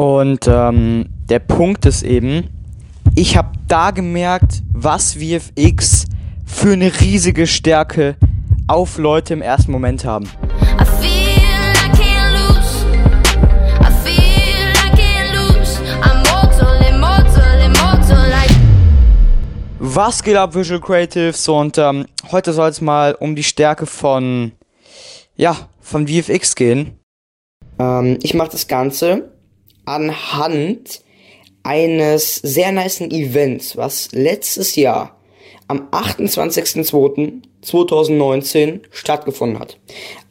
Und ähm, der Punkt ist eben, ich habe da gemerkt, was VFX für eine riesige Stärke auf Leute im ersten Moment haben. Was geht ab, Visual Creatives? Und ähm, heute soll es mal um die Stärke von, ja, von VFX gehen. Ähm, ich mache das Ganze anhand eines sehr niceen Events, was letztes Jahr am 28.02.2019 stattgefunden hat.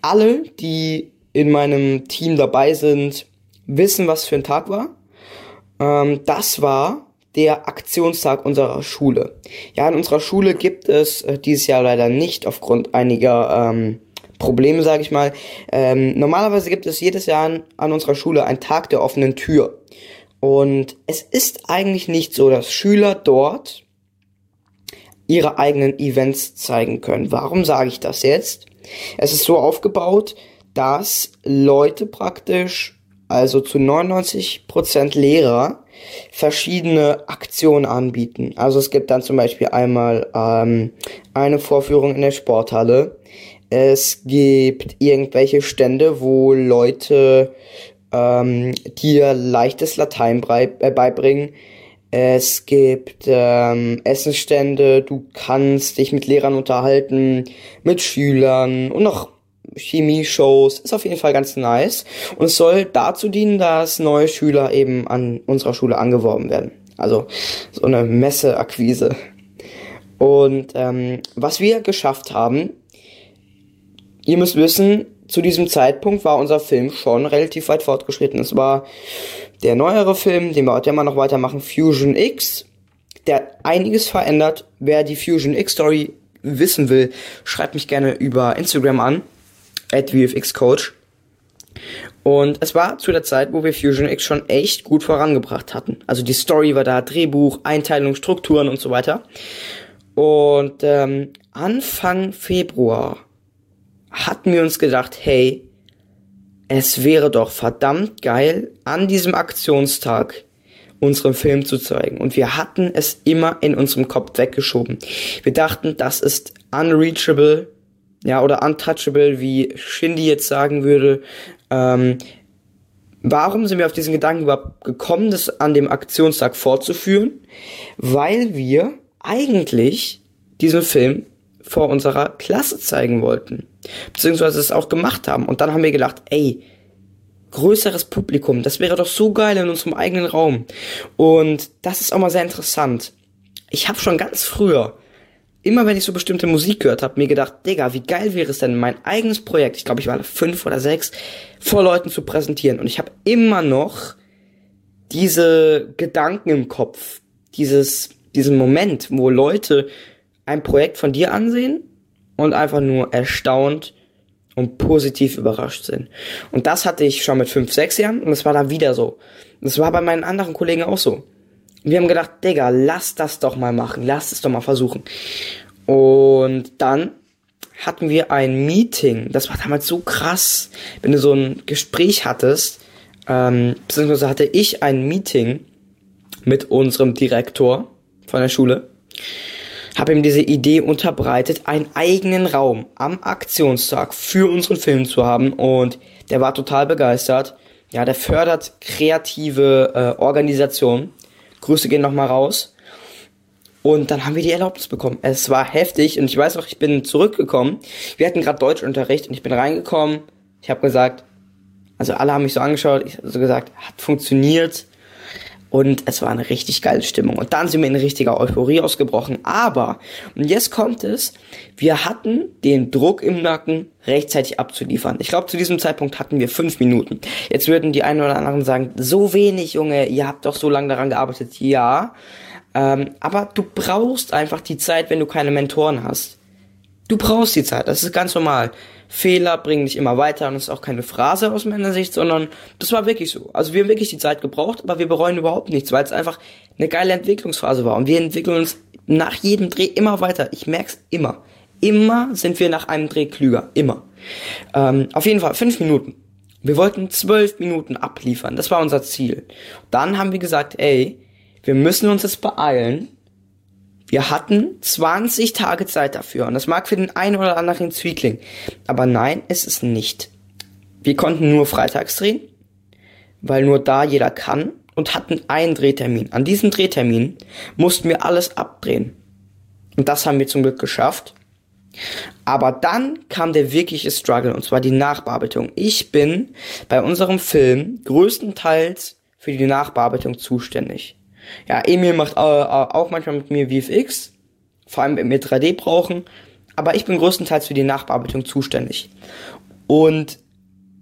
Alle, die in meinem Team dabei sind, wissen, was für ein Tag war. Ähm, das war der Aktionstag unserer Schule. Ja, in unserer Schule gibt es äh, dieses Jahr leider nicht aufgrund einiger ähm, Probleme, sage ich mal. Ähm, normalerweise gibt es jedes Jahr an, an unserer Schule einen Tag der offenen Tür. Und es ist eigentlich nicht so, dass Schüler dort ihre eigenen Events zeigen können. Warum sage ich das jetzt? Es ist so aufgebaut, dass Leute praktisch, also zu 99% Lehrer, verschiedene Aktionen anbieten. Also es gibt dann zum Beispiel einmal ähm, eine Vorführung in der Sporthalle. Es gibt irgendwelche Stände, wo Leute ähm, dir leichtes Latein äh, beibringen. Es gibt ähm, Essensstände, du kannst dich mit Lehrern unterhalten, mit Schülern und noch Chemie-Shows. Ist auf jeden Fall ganz nice. Und es soll dazu dienen, dass neue Schüler eben an unserer Schule angeworben werden. Also so eine Messeakquise. Und ähm, was wir geschafft haben, ihr müsst wissen, zu diesem Zeitpunkt war unser Film schon relativ weit fortgeschritten. Es war der neuere Film, den wir heute immer noch weitermachen, Fusion X, der einiges verändert. Wer die Fusion X Story wissen will, schreibt mich gerne über Instagram an, at VFXCoach. Und es war zu der Zeit, wo wir Fusion X schon echt gut vorangebracht hatten. Also die Story war da, Drehbuch, Einteilung, Strukturen und so weiter. Und ähm, Anfang Februar hatten wir uns gedacht, hey, es wäre doch verdammt geil, an diesem Aktionstag unseren Film zu zeigen. Und wir hatten es immer in unserem Kopf weggeschoben. Wir dachten, das ist unreachable, ja, oder untouchable, wie Shindy jetzt sagen würde. Ähm, warum sind wir auf diesen Gedanken überhaupt gekommen, das an dem Aktionstag fortzuführen? Weil wir eigentlich diesen Film vor unserer Klasse zeigen wollten. Beziehungsweise es auch gemacht haben. Und dann haben wir gedacht, ey, größeres Publikum, das wäre doch so geil in unserem eigenen Raum. Und das ist auch mal sehr interessant. Ich habe schon ganz früher, immer wenn ich so bestimmte Musik gehört habe, mir gedacht, Digga, wie geil wäre es denn, mein eigenes Projekt, ich glaube, ich war fünf oder sechs, vor Leuten zu präsentieren. Und ich habe immer noch diese Gedanken im Kopf, dieses, diesen Moment, wo Leute ein Projekt von dir ansehen und einfach nur erstaunt und positiv überrascht sind. Und das hatte ich schon mit fünf, sechs Jahren und es war dann wieder so. Das war bei meinen anderen Kollegen auch so. wir haben gedacht, Digga, lass das doch mal machen, lass es doch mal versuchen. Und dann hatten wir ein Meeting. Das war damals so krass, wenn du so ein Gespräch hattest, ähm, beziehungsweise hatte ich ein Meeting mit unserem Direktor von der Schule habe ihm diese Idee unterbreitet, einen eigenen Raum am Aktionstag für unseren Film zu haben und der war total begeistert. Ja, der fördert kreative äh, Organisationen. Grüße gehen nochmal raus. Und dann haben wir die Erlaubnis bekommen. Es war heftig und ich weiß noch, ich bin zurückgekommen. Wir hatten gerade Deutschunterricht und ich bin reingekommen. Ich habe gesagt, also alle haben mich so angeschaut, ich habe so gesagt, hat funktioniert. Und es war eine richtig geile Stimmung. Und dann sind wir in richtiger Euphorie ausgebrochen. Aber, und jetzt kommt es, wir hatten den Druck im Nacken, rechtzeitig abzuliefern. Ich glaube, zu diesem Zeitpunkt hatten wir fünf Minuten. Jetzt würden die einen oder anderen sagen, so wenig, Junge, ihr habt doch so lange daran gearbeitet. Ja, ähm, aber du brauchst einfach die Zeit, wenn du keine Mentoren hast. Du brauchst die Zeit, das ist ganz normal. Fehler bringen dich immer weiter und das ist auch keine Phrase aus meiner Sicht, sondern das war wirklich so. Also wir haben wirklich die Zeit gebraucht, aber wir bereuen überhaupt nichts, weil es einfach eine geile Entwicklungsphase war und wir entwickeln uns nach jedem Dreh immer weiter. Ich merk's immer. Immer sind wir nach einem Dreh klüger. Immer. Ähm, auf jeden Fall, fünf Minuten. Wir wollten zwölf Minuten abliefern. Das war unser Ziel. Dann haben wir gesagt, ey, wir müssen uns jetzt beeilen. Wir hatten 20 Tage Zeit dafür. Und das mag für den einen oder anderen Zwiegling. Aber nein, es ist nicht. Wir konnten nur freitags drehen, weil nur da jeder kann und hatten einen Drehtermin. An diesem Drehtermin mussten wir alles abdrehen. Und das haben wir zum Glück geschafft. Aber dann kam der wirkliche Struggle, und zwar die Nachbearbeitung. Ich bin bei unserem Film größtenteils für die Nachbearbeitung zuständig. Ja, Emil macht äh, auch manchmal mit mir VFX, vor allem wenn wir 3D brauchen, aber ich bin größtenteils für die Nachbearbeitung zuständig. Und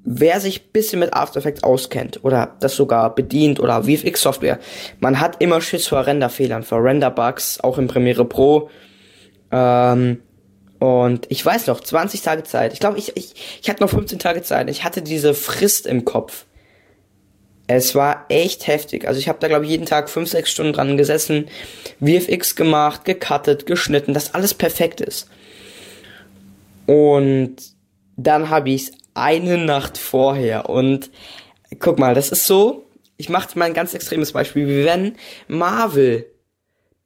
wer sich bisschen mit After Effects auskennt oder das sogar bedient oder VFX Software, man hat immer Schiss vor Renderfehlern, vor Renderbugs, auch in Premiere Pro. Ähm, und ich weiß noch, 20 Tage Zeit. Ich glaube, ich, ich, ich hatte noch 15 Tage Zeit. Ich hatte diese Frist im Kopf. Es war echt heftig. Also ich habe da, glaube ich, jeden Tag 5, 6 Stunden dran gesessen, VFX gemacht, gecuttet, geschnitten, dass alles perfekt ist. Und dann habe ich es eine Nacht vorher. Und guck mal, das ist so, ich mache mal ein ganz extremes Beispiel, wie wenn Marvel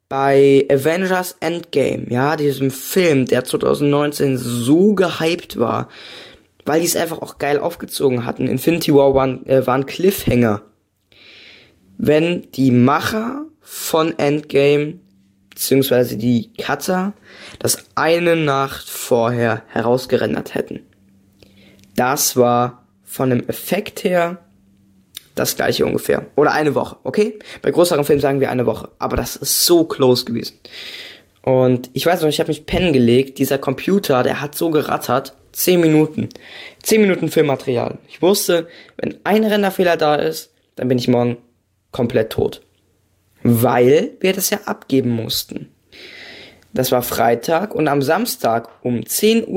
bei Avengers Endgame, ja, diesem Film, der 2019 so gehypt war, weil die es einfach auch geil aufgezogen hatten. Infinity War war, äh, war ein Cliffhanger. Wenn die Macher von Endgame, beziehungsweise die Cutter, das eine Nacht vorher herausgerendert hätten. Das war von dem Effekt her das gleiche ungefähr. Oder eine Woche, okay? Bei größeren Filmen sagen wir eine Woche. Aber das ist so close gewesen. Und ich weiß noch, ich habe mich pennen gelegt. Dieser Computer, der hat so gerattert. Zehn Minuten. Zehn Minuten Filmmaterial. Ich wusste, wenn ein Renderfehler da ist, dann bin ich morgen komplett tot. Weil wir das ja abgeben mussten. Das war Freitag und am Samstag um 10.30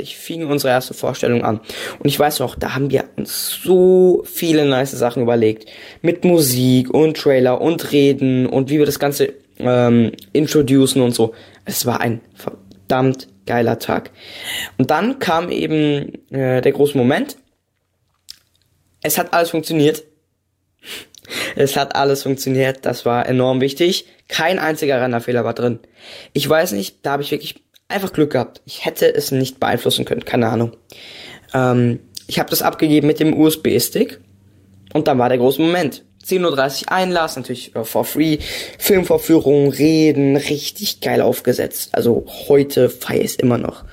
Uhr fing unsere erste Vorstellung an. Und ich weiß noch, da haben wir uns so viele nice Sachen überlegt. Mit Musik und Trailer und Reden und wie wir das Ganze ähm, introducen und so. Es war ein verdammt geiler Tag. Und dann kam eben äh, der große Moment. Es hat alles funktioniert. Es hat alles funktioniert. Das war enorm wichtig. Kein einziger Renderfehler war drin. Ich weiß nicht, da habe ich wirklich einfach Glück gehabt. Ich hätte es nicht beeinflussen können, keine Ahnung. Ähm, ich habe das abgegeben mit dem USB-Stick und dann war der große Moment. 10.30 Uhr Einlass, natürlich uh, for free, Filmvorführung, Reden, richtig geil aufgesetzt. Also heute feier ich es immer noch.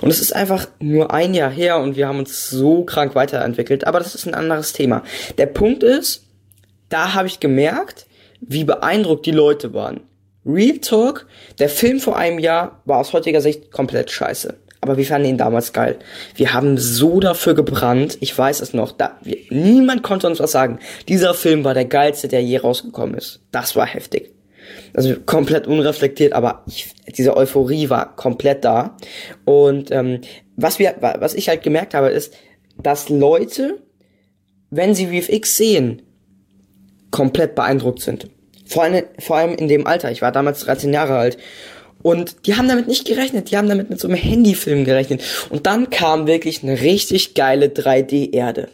Und es ist einfach nur ein Jahr her und wir haben uns so krank weiterentwickelt, aber das ist ein anderes Thema. Der Punkt ist, da habe ich gemerkt, wie beeindruckt die Leute waren. Real Talk, der Film vor einem Jahr war aus heutiger Sicht komplett scheiße. Aber wir fanden ihn damals geil. Wir haben so dafür gebrannt. Ich weiß es noch. Da, wir, niemand konnte uns was sagen. Dieser Film war der geilste, der je rausgekommen ist. Das war heftig. Also komplett unreflektiert, aber ich, diese Euphorie war komplett da. Und ähm, was wir, was ich halt gemerkt habe, ist, dass Leute, wenn sie VFX sehen, komplett beeindruckt sind. Vor allem, vor allem in dem Alter. Ich war damals 13 Jahre alt. Und die haben damit nicht gerechnet. Die haben damit mit so einem Handyfilm gerechnet. Und dann kam wirklich eine richtig geile 3D-Erde.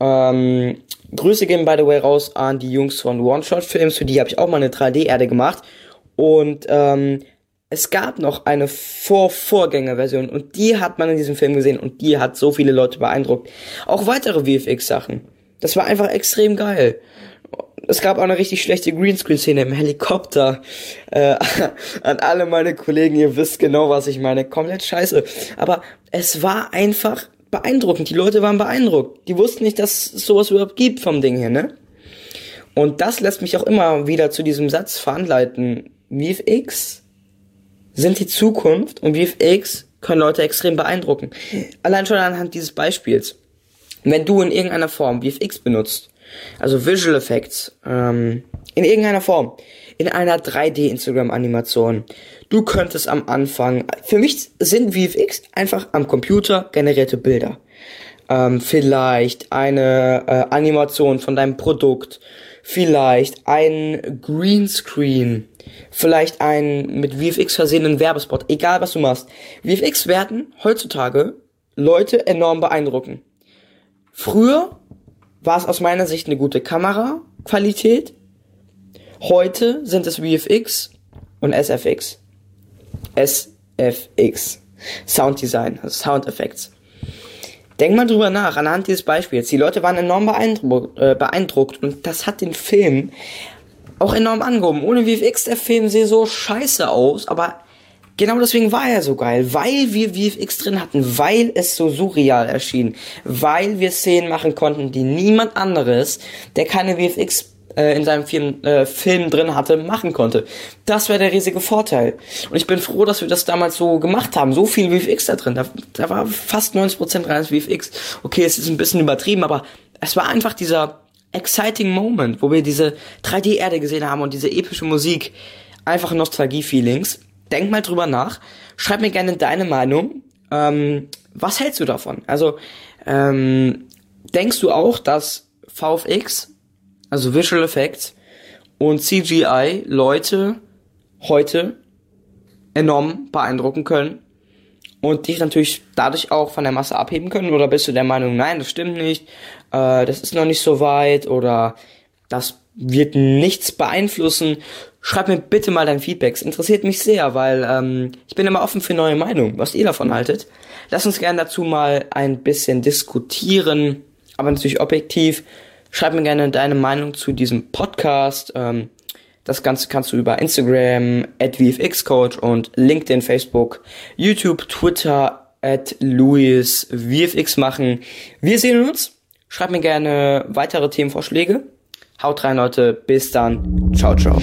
Ähm, Grüße gehen by the way raus an die Jungs von One Shot Films. Für die habe ich auch mal eine 3D-Erde gemacht. Und ähm, es gab noch eine Vor-Vorgänger-Version und die hat man in diesem Film gesehen und die hat so viele Leute beeindruckt. Auch weitere VFX-Sachen. Das war einfach extrem geil. Es gab auch eine richtig schlechte Greenscreen-Szene im Helikopter. Äh, an alle meine Kollegen, ihr wisst genau, was ich meine. Komplett scheiße. Aber es war einfach beeindruckend. Die Leute waren beeindruckt. Die wussten nicht, dass es sowas überhaupt gibt vom Ding hier, ne? Und das lässt mich auch immer wieder zu diesem Satz veranleiten. VFX sind die Zukunft und VFX können Leute extrem beeindrucken. Allein schon anhand dieses Beispiels. Wenn du in irgendeiner Form VFX benutzt, also Visual Effects, ähm, in irgendeiner Form, in einer 3D Instagram Animation, du könntest am Anfang, für mich sind VFX einfach am Computer generierte Bilder. Ähm, vielleicht eine äh, Animation von deinem Produkt, vielleicht ein Greenscreen, vielleicht ein mit VFX versehenen Werbespot, egal was du machst. VFX werden heutzutage Leute enorm beeindrucken. Früher war es aus meiner Sicht eine gute Kameraqualität. Heute sind es VFX und SFX. SFX. Sound Design, also Sound Effects. Denk mal drüber nach, anhand dieses Beispiels. Die Leute waren enorm beeindruckt, äh, beeindruckt und das hat den Film auch enorm angehoben. Ohne VFX, der Film sieht so scheiße aus, aber genau deswegen war er so geil, weil wir VFX drin hatten, weil es so surreal erschien, weil wir Szenen machen konnten, die niemand anderes, der keine VFX äh, in seinem Film, äh, Film drin hatte, machen konnte. Das wäre der riesige Vorteil. Und ich bin froh, dass wir das damals so gemacht haben. So viel VFX da drin. Da, da war fast 90% reines VFX. Okay, es ist ein bisschen übertrieben, aber es war einfach dieser exciting Moment, wo wir diese 3D-Erde gesehen haben und diese epische Musik. Einfach Nostalgie-Feelings. Denk mal drüber nach. Schreib mir gerne deine Meinung. Ähm, was hältst du davon? Also, ähm, denkst du auch, dass VFX also Visual Effects und CGI Leute heute enorm beeindrucken können und dich natürlich dadurch auch von der Masse abheben können oder bist du der Meinung, nein, das stimmt nicht, äh, das ist noch nicht so weit oder das wird nichts beeinflussen. Schreib mir bitte mal dein Feedback. Es interessiert mich sehr, weil ähm, ich bin immer offen für neue Meinungen, was ihr davon haltet. Lass uns gerne dazu mal ein bisschen diskutieren, aber natürlich objektiv. Schreib mir gerne deine Meinung zu diesem Podcast. Ähm, das Ganze kannst du über Instagram, at VFXCoach und LinkedIn, Facebook, YouTube, Twitter, at LouisVFX machen. Wir sehen uns. Schreib mir gerne weitere Themenvorschläge. Haut rein, Leute. Bis dann. Ciao, ciao.